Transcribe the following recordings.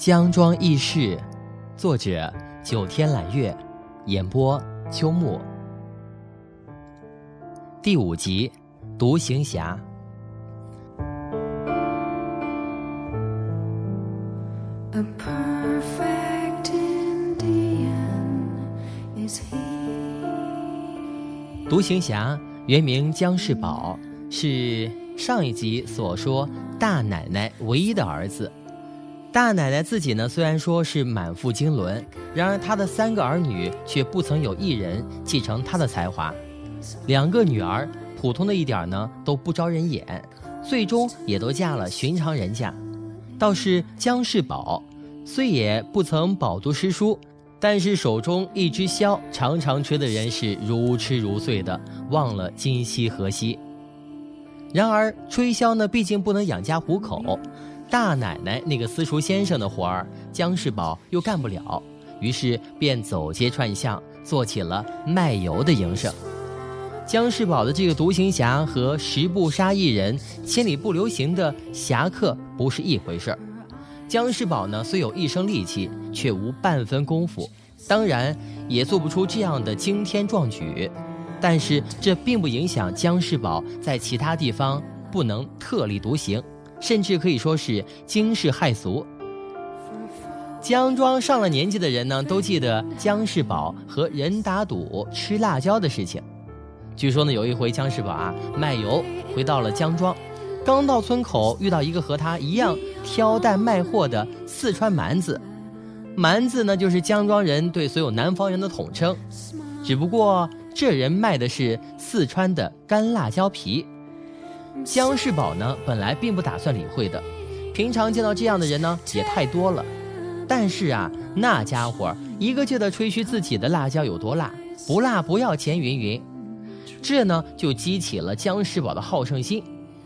江庄轶事，作者九天揽月，演播秋木。第五集，独行侠。独行侠原名江世宝，是上一集所说大奶奶唯一的儿子。大奶奶自己呢，虽然说是满腹经纶，然而她的三个儿女却不曾有一人继承她的才华。两个女儿普通的一点呢，都不招人眼，最终也都嫁了寻常人家。倒是姜世宝，虽也不曾饱读诗书。但是手中一支箫，常常吹的人是如痴如醉的，忘了今夕何夕。然而吹箫呢，毕竟不能养家糊口，大奶奶那个私塾先生的活儿，姜世宝又干不了，于是便走街串巷，做起了卖油的营生。姜世宝的这个独行侠和十步杀一人、千里不留行的侠客不是一回事儿。姜世宝呢，虽有一身力气，却无半分功夫，当然也做不出这样的惊天壮举。但是这并不影响姜世宝在其他地方不能特立独行，甚至可以说是惊世骇俗。姜庄上了年纪的人呢，都记得姜世宝和人打赌吃辣椒的事情。据说呢，有一回姜世宝啊卖油回到了姜庄。刚到村口，遇到一个和他一样挑担卖货的四川蛮子。蛮子呢，就是姜庄人对所有南方人的统称。只不过这人卖的是四川的干辣椒皮。姜世宝呢，本来并不打算理会的。平常见到这样的人呢，也太多了。但是啊，那家伙一个劲的吹嘘自己的辣椒有多辣，不辣不要钱，云云。这呢，就激起了姜世宝的好胜心。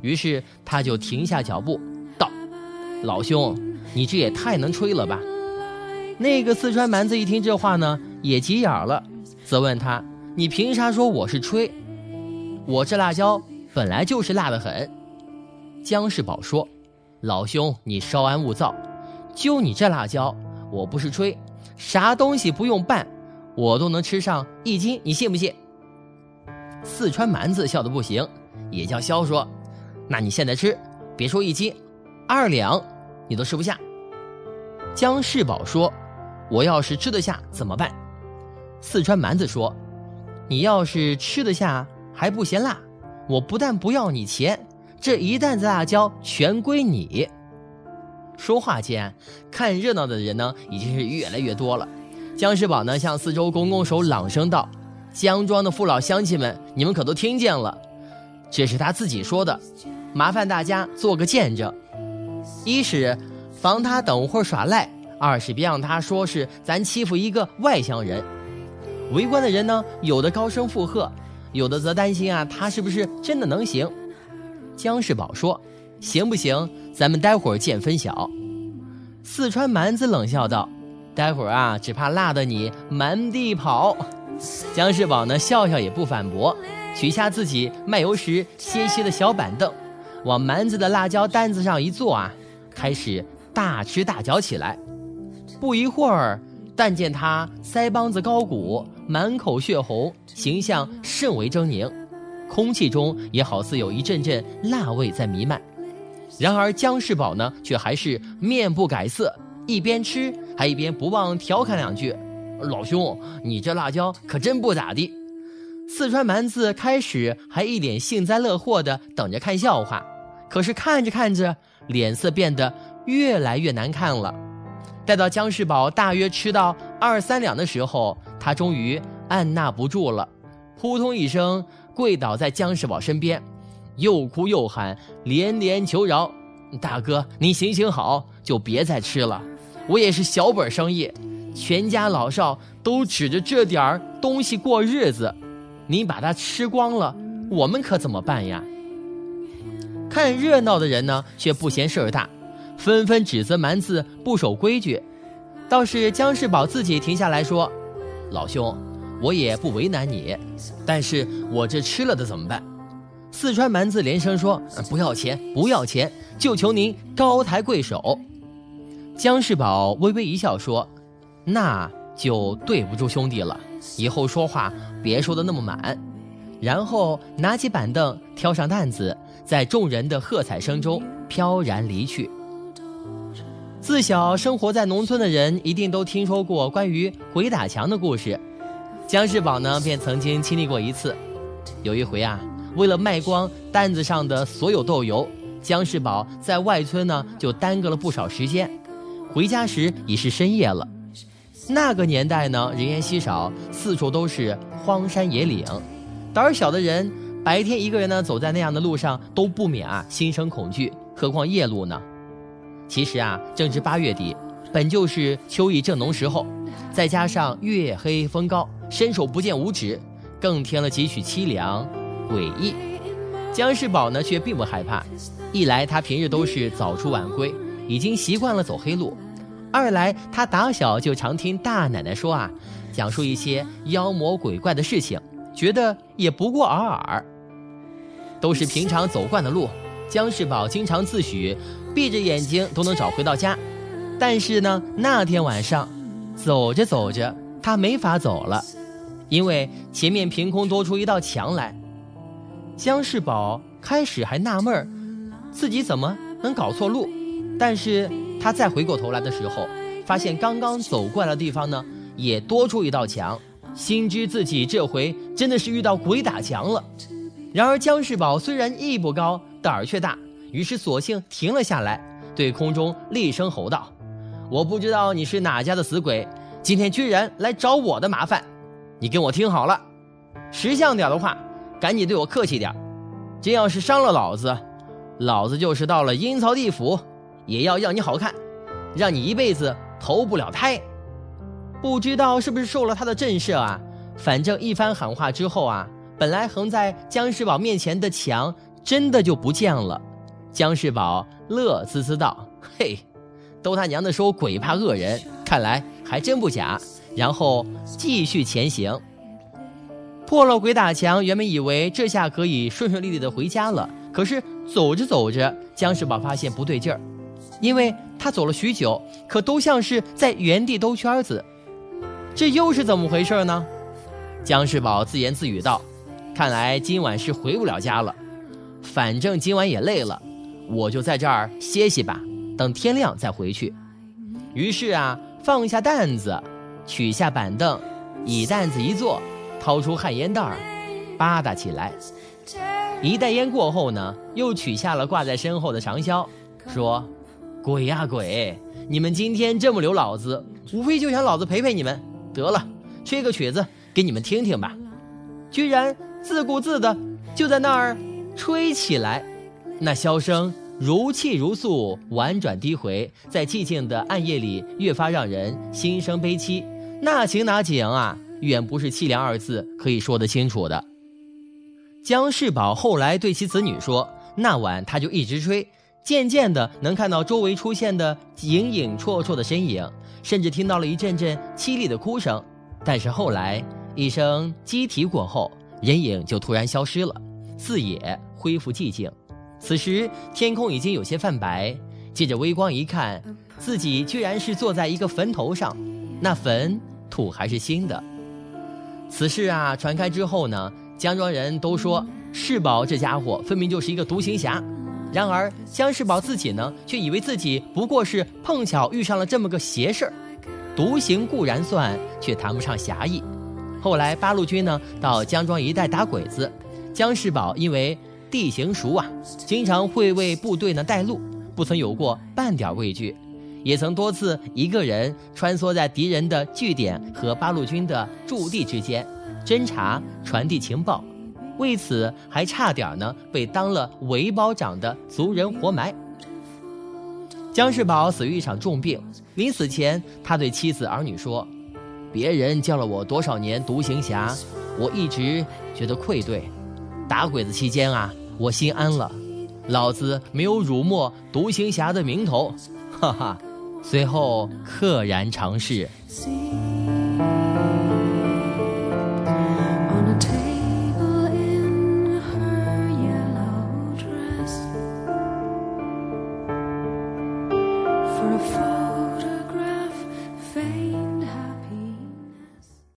于是他就停下脚步，道：“老兄，你这也太能吹了吧！”那个四川蛮子一听这话呢，也急眼了，责问他：“你凭啥说我是吹？我这辣椒本来就是辣得很。”姜世宝说：“老兄，你稍安勿躁，就你这辣椒，我不是吹，啥东西不用拌，我都能吃上一斤，你信不信？”四川蛮子笑得不行，也叫嚣说。那你现在吃，别说一斤，二两，你都吃不下。姜世宝说：“我要是吃得下怎么办？”四川蛮子说：“你要是吃得下还不嫌辣，我不但不要你钱，这一担子辣椒全归你。”说话间，看热闹的人呢已经是越来越多了。姜世宝呢向四周拱拱手，朗声道：“姜庄的父老乡亲们，你们可都听见了？这是他自己说的。”麻烦大家做个见证，一是防他等会儿耍赖，二是别让他说是咱欺负一个外乡人。围观的人呢，有的高声附和，有的则担心啊，他是不是真的能行？姜世宝说：“行不行？咱们待会儿见分晓。”四川蛮子冷笑道：“待会儿啊，只怕辣得你满地跑。”姜世宝呢，笑笑也不反驳，取下自己卖油时歇歇的小板凳。往蛮子的辣椒担子上一坐啊，开始大吃大嚼起来。不一会儿，但见他腮帮子高鼓，满口血红，形象甚为狰狞，空气中也好似有一阵阵辣味在弥漫。然而姜世宝呢，却还是面不改色，一边吃还一边不忘调侃两句：“老兄，你这辣椒可真不咋地。”四川蛮子开始还一脸幸灾乐祸的等着看笑话，可是看着看着，脸色变得越来越难看了。待到姜世宝大约吃到二三两的时候，他终于按捺不住了，扑通一声跪倒在姜世宝身边，又哭又喊，连连求饶：“大哥，你行行好，就别再吃了。我也是小本生意，全家老少都指着这点儿东西过日子。”你把它吃光了，我们可怎么办呀？看热闹的人呢，却不嫌事儿大，纷纷指责蛮子不守规矩。倒是姜世宝自己停下来说：“老兄，我也不为难你，但是我这吃了的怎么办？”四川蛮子连声说：“不要钱，不要钱，就求您高抬贵手。”姜世宝微微一笑说：“那就对不住兄弟了，以后说话别说的那么满。”然后拿起板凳，挑上担子，在众人的喝彩声中飘然离去。自小生活在农村的人，一定都听说过关于鬼打墙的故事。姜世宝呢，便曾经经历过一次。有一回啊，为了卖光担子上的所有豆油，姜世宝在外村呢就耽搁了不少时间。回家时已是深夜了。那个年代呢，人烟稀少，四处都是荒山野岭。胆小的人白天一个人呢走在那样的路上都不免啊心生恐惧，何况夜路呢？其实啊，正值八月底，本就是秋意正浓时候，再加上月黑风高，伸手不见五指，更添了几许凄凉诡异。姜世宝呢却并不害怕，一来他平日都是早出晚归，已经习惯了走黑路；二来他打小就常听大奶奶说啊，讲述一些妖魔鬼怪的事情。觉得也不过尔尔，都是平常走惯的路。姜世宝经常自诩，闭着眼睛都能找回到家。但是呢，那天晚上，走着走着，他没法走了，因为前面凭空多出一道墙来。姜世宝开始还纳闷儿，自己怎么能搞错路？但是他再回过头来的时候，发现刚刚走过来的地方呢，也多出一道墙。心知自己这回真的是遇到鬼打墙了，然而姜世宝虽然艺不高，胆儿却大，于是索性停了下来，对空中厉声吼道：“我不知道你是哪家的死鬼，今天居然来找我的麻烦，你跟我听好了，识相点的话，赶紧对我客气点，真要是伤了老子，老子就是到了阴曹地府，也要要你好看，让你一辈子投不了胎。”不知道是不是受了他的震慑啊？反正一番喊话之后啊，本来横在姜世宝面前的墙真的就不见了。姜世宝乐滋滋道：“嘿，都他娘的说鬼怕恶人，看来还真不假。”然后继续前行。破了鬼打墙，原本以为这下可以顺顺利利的回家了，可是走着走着，姜世宝发现不对劲儿，因为他走了许久，可都像是在原地兜圈子。这又是怎么回事呢？姜世宝自言自语道：“看来今晚是回不了家了。反正今晚也累了，我就在这儿歇息吧，等天亮再回去。”于是啊，放下担子，取下板凳，以担子一坐，掏出旱烟袋儿，吧嗒起来。一袋烟过后呢，又取下了挂在身后的长箫，说：“鬼呀鬼！你们今天这么留老子，无非就想老子陪陪你们。”得了，吹个曲子给你们听听吧。居然自顾自的就在那儿吹起来，那箫声如泣如诉，婉转低回，在寂静的暗夜里越发让人心生悲戚。那情那景啊，远不是凄凉二字可以说得清楚的。姜世宝后来对其子女说，那晚他就一直吹，渐渐的能看到周围出现的影影绰绰的身影。甚至听到了一阵阵凄厉的哭声，但是后来一声鸡啼过后，人影就突然消失了，四野恢复寂静。此时天空已经有些泛白，借着微光一看，自己居然是坐在一个坟头上，那坟土还是新的。此事啊传开之后呢，江庄人都说世宝这家伙分明就是一个独行侠。然而姜世宝自己呢，却以为自己不过是碰巧遇上了这么个邪事儿，独行固然算，却谈不上侠义。后来八路军呢到江庄一带打鬼子，姜世宝因为地形熟啊，经常会为部队呢带路，不曾有过半点畏惧，也曾多次一个人穿梭在敌人的据点和八路军的驻地之间，侦查传递情报。为此，还差点呢被当了韦保长的族人活埋。姜世宝死于一场重病，临死前，他对妻子儿女说：“别人叫了我多少年独行侠，我一直觉得愧对。打鬼子期间啊，我心安了，老子没有辱没独行侠的名头。”哈哈，随后溘然长逝。